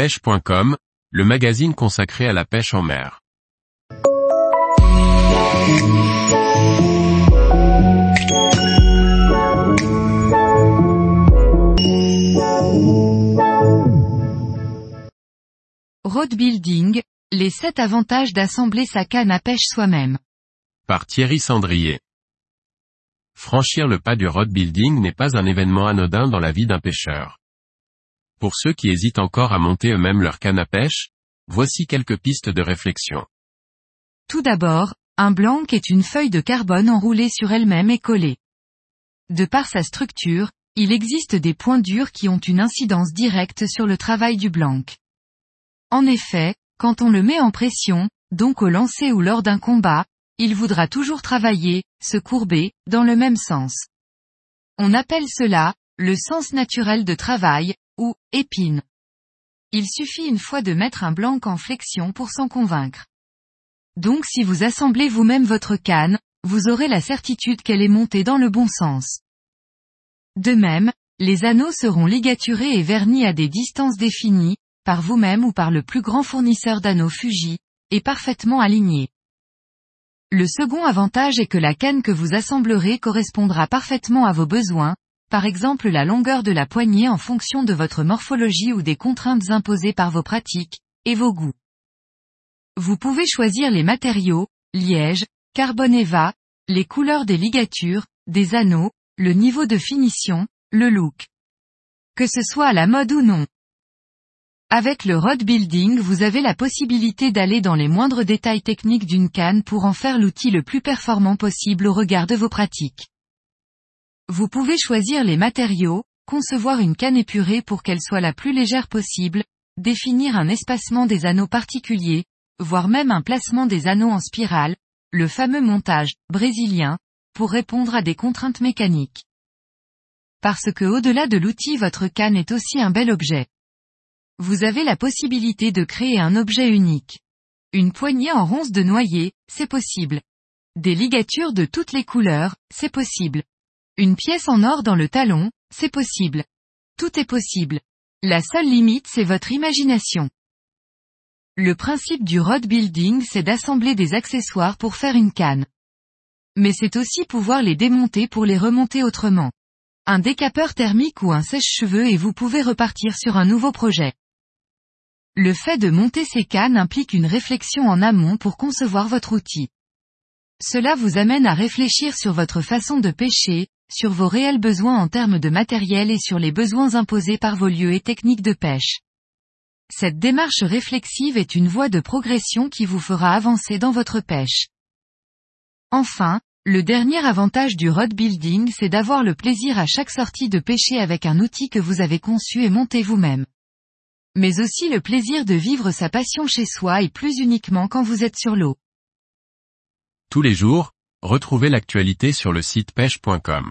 pêche.com, le magazine consacré à la pêche en mer. Road building, les 7 avantages d'assembler sa canne à pêche soi-même. Par Thierry Sandrier. Franchir le pas du road building n'est pas un événement anodin dans la vie d'un pêcheur. Pour ceux qui hésitent encore à monter eux-mêmes leur canne à pêche, voici quelques pistes de réflexion. Tout d'abord, un blanc est une feuille de carbone enroulée sur elle-même et collée. De par sa structure, il existe des points durs qui ont une incidence directe sur le travail du blanc. En effet, quand on le met en pression, donc au lancer ou lors d'un combat, il voudra toujours travailler, se courber, dans le même sens. On appelle cela, le sens naturel de travail, ou, épine. Il suffit une fois de mettre un blanc en flexion pour s'en convaincre. Donc si vous assemblez vous-même votre canne, vous aurez la certitude qu'elle est montée dans le bon sens. De même, les anneaux seront ligaturés et vernis à des distances définies, par vous-même ou par le plus grand fournisseur d'anneaux Fuji, et parfaitement alignés. Le second avantage est que la canne que vous assemblerez correspondra parfaitement à vos besoins, par exemple la longueur de la poignée en fonction de votre morphologie ou des contraintes imposées par vos pratiques, et vos goûts. Vous pouvez choisir les matériaux, liège, carbone eva, les couleurs des ligatures, des anneaux, le niveau de finition, le look. Que ce soit à la mode ou non. Avec le rod building vous avez la possibilité d'aller dans les moindres détails techniques d'une canne pour en faire l'outil le plus performant possible au regard de vos pratiques. Vous pouvez choisir les matériaux, concevoir une canne épurée pour qu'elle soit la plus légère possible, définir un espacement des anneaux particuliers, voire même un placement des anneaux en spirale, le fameux montage brésilien, pour répondre à des contraintes mécaniques. Parce que au-delà de l'outil votre canne est aussi un bel objet. Vous avez la possibilité de créer un objet unique. Une poignée en ronce de noyer, c'est possible. Des ligatures de toutes les couleurs, c'est possible. Une pièce en or dans le talon, c'est possible. Tout est possible. La seule limite c'est votre imagination. Le principe du rod building c'est d'assembler des accessoires pour faire une canne. Mais c'est aussi pouvoir les démonter pour les remonter autrement. Un décapeur thermique ou un sèche-cheveux et vous pouvez repartir sur un nouveau projet. Le fait de monter ces cannes implique une réflexion en amont pour concevoir votre outil. Cela vous amène à réfléchir sur votre façon de pêcher, sur vos réels besoins en termes de matériel et sur les besoins imposés par vos lieux et techniques de pêche. Cette démarche réflexive est une voie de progression qui vous fera avancer dans votre pêche. Enfin, le dernier avantage du rod building c'est d'avoir le plaisir à chaque sortie de pêcher avec un outil que vous avez conçu et monté vous-même. Mais aussi le plaisir de vivre sa passion chez soi et plus uniquement quand vous êtes sur l'eau. Tous les jours, retrouvez l'actualité sur le site pêche.com.